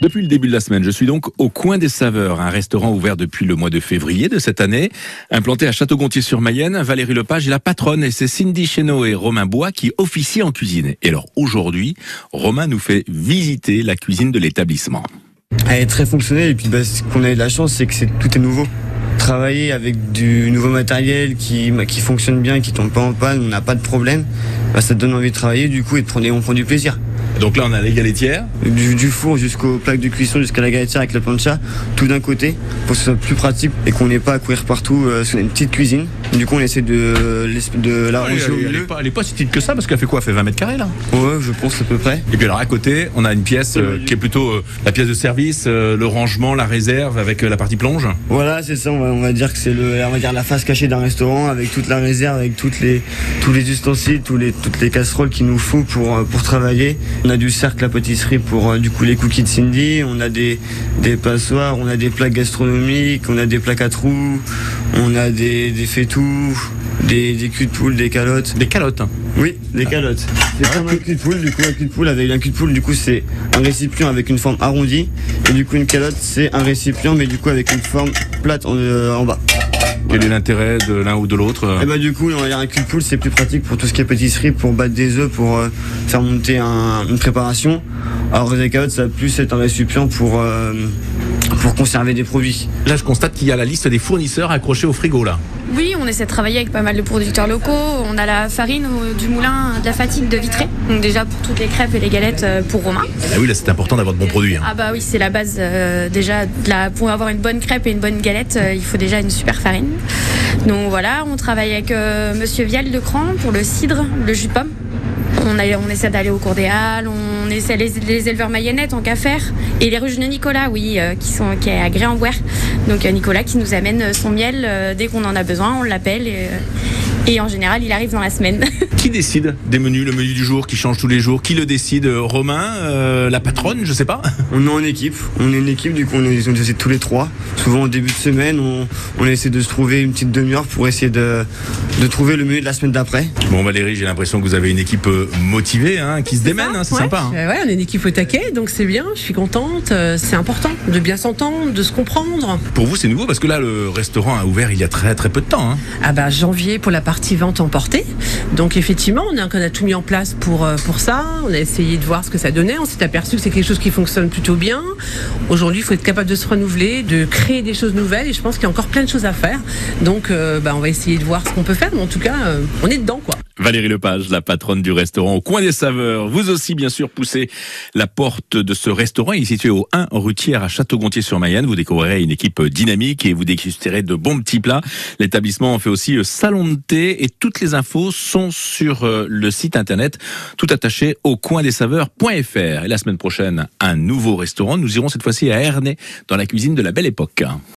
Depuis le début de la semaine, je suis donc au Coin des Saveurs, un restaurant ouvert depuis le mois de février de cette année. Implanté à Château-Gontier-sur-Mayenne, Valérie Lepage est la patronne et c'est Cindy Chéneau et Romain Bois qui officient en cuisine. Et alors aujourd'hui, Romain nous fait visiter la cuisine de l'établissement. Elle est très fonctionnelle et puis bah, ce qu'on a eu de la chance, c'est que c'est, tout est nouveau. Travailler avec du nouveau matériel qui, bah, qui fonctionne bien, qui tombe pas en panne, on n'a pas de problème, bah, ça donne envie de travailler du coup et de prendre, on prend du plaisir. Donc là, on a les galetières. Du, du four jusqu'aux plaques de cuisson, jusqu'à la galetière avec la plancha, tout d'un côté, pour que ce soit plus pratique et qu'on n'ait pas à courir partout. Euh, a une petite cuisine. Du coup, on essaie de, de l'arranger Elle, au elle est pas, elle est pas si petite que ça parce qu'elle fait quoi? Elle fait 20 mètres carrés là? Ouais, je pense à peu près. Et puis alors à côté, on a une pièce euh, qui est plutôt euh, la pièce de service, euh, le rangement, la réserve avec la partie plonge. Voilà, c'est ça. On va, on va dire que c'est le, on va dire la face cachée d'un restaurant avec toute la réserve, avec toutes les, tous les ustensiles, tous les, toutes les casseroles qu'il nous faut pour, pour travailler. On a du cercle à pâtisserie pour euh, du coup les cookies de Cindy. On a des, des passoires, on a des plaques gastronomiques, on a des plaques à trous, on a des, des fétous, des, des culs de poule, des calottes. Des calottes. hein. Oui, des calottes. C'est comme un cul de poule, du coup un cul de poule avec un cul de poule, du coup c'est un récipient avec une forme arrondie et du coup une calotte c'est un récipient mais du coup avec une forme plate en, euh, en bas. Quel est l'intérêt de l'un ou de l'autre euh Et bah du coup on va dire un cul poule c'est plus pratique pour tout ce qui est pâtisserie, pour battre des œufs, pour euh, faire monter un- une préparation. Alors les calottes ça va plus être un récipient pour euh, pour conserver des produits. Là, je constate qu'il y a la liste des fournisseurs accrochés au frigo là. Oui, on essaie de travailler avec pas mal de producteurs locaux. On a la farine au- du moulin de la fatigue de Vitré. Donc déjà pour toutes les crêpes et les galettes euh, pour Romain. Ah oui, là, c'est important d'avoir de bons produits. hein. Ah bah oui, c'est la base euh, déjà. de la- pour avoir une bonne crêpe et une bonne galette, euh, il faut déjà une super farine. Donc voilà, on travaille avec euh, Monsieur Vial de Cran pour le cidre, le jus de pomme. On, essaie d'aller au cours des Halles, on essaie les, éleveurs mayennettes en qu'à faire. Et les ruches de Nicolas, oui, euh, qui, sont, qui est à Gré-en-Bouer. Donc euh, Nicolas qui nous amène son miel euh, dès qu'on en a besoin, on l'appelle. Et, euh, et en général, il arrive dans la semaine. Qui décide des menus, le menu du jour qui change tous les jours? Qui le décide? Romain, euh, la patronne, je sais pas. On est en équipe, on est une équipe, du coup on est, on essaie tous les trois. Souvent au début de semaine, on, on essaie de se trouver une petite demi-heure pour essayer de, de trouver le menu de la semaine d'après. Bon Valérie, j'ai l'impression que vous avez une équipe euh, motivée, hein, qui se démène, hein, c'est Ouais. sympa. hein. Euh, ouais, on est une équipe au taquet, donc c'est bien, je suis contente. c'est important de bien s'entendre, de se comprendre. Pour vous, c'est nouveau parce que là, le restaurant a ouvert il y a très très peu de temps. hein. Ah bah janvier pour la partie vente emportée. Donc effectivement, on a, on a tout mis en place pour, euh, pour ça. On a essayé de voir ce que ça donnait. On s'est aperçu que c'est quelque chose qui fonctionne plutôt bien. Aujourd'hui, il faut être capable de se renouveler, de créer des choses nouvelles. Et je pense qu'il y a encore plein de choses à faire. Donc euh, bah, on va essayer de voir ce qu'on peut faire. Mais en tout cas, euh, on est dedans quoi. Valérie Lepage, la patronne du restaurant au coin des saveurs. Vous aussi, bien sûr, poussez la porte de ce restaurant. Il est situé au 1 rue Thiers à Château-Gontier-sur-Mayenne. Vous découvrirez une équipe dynamique et vous dégusterez de bons petits plats. L'établissement fait aussi euh, salon de thé et toutes les infos sont sur euh, le site internet tout attaché au coin des saveurs.fr. Et la semaine prochaine, un nouveau restaurant. Nous irons cette fois-ci à Ernay dans la cuisine de la belle époque.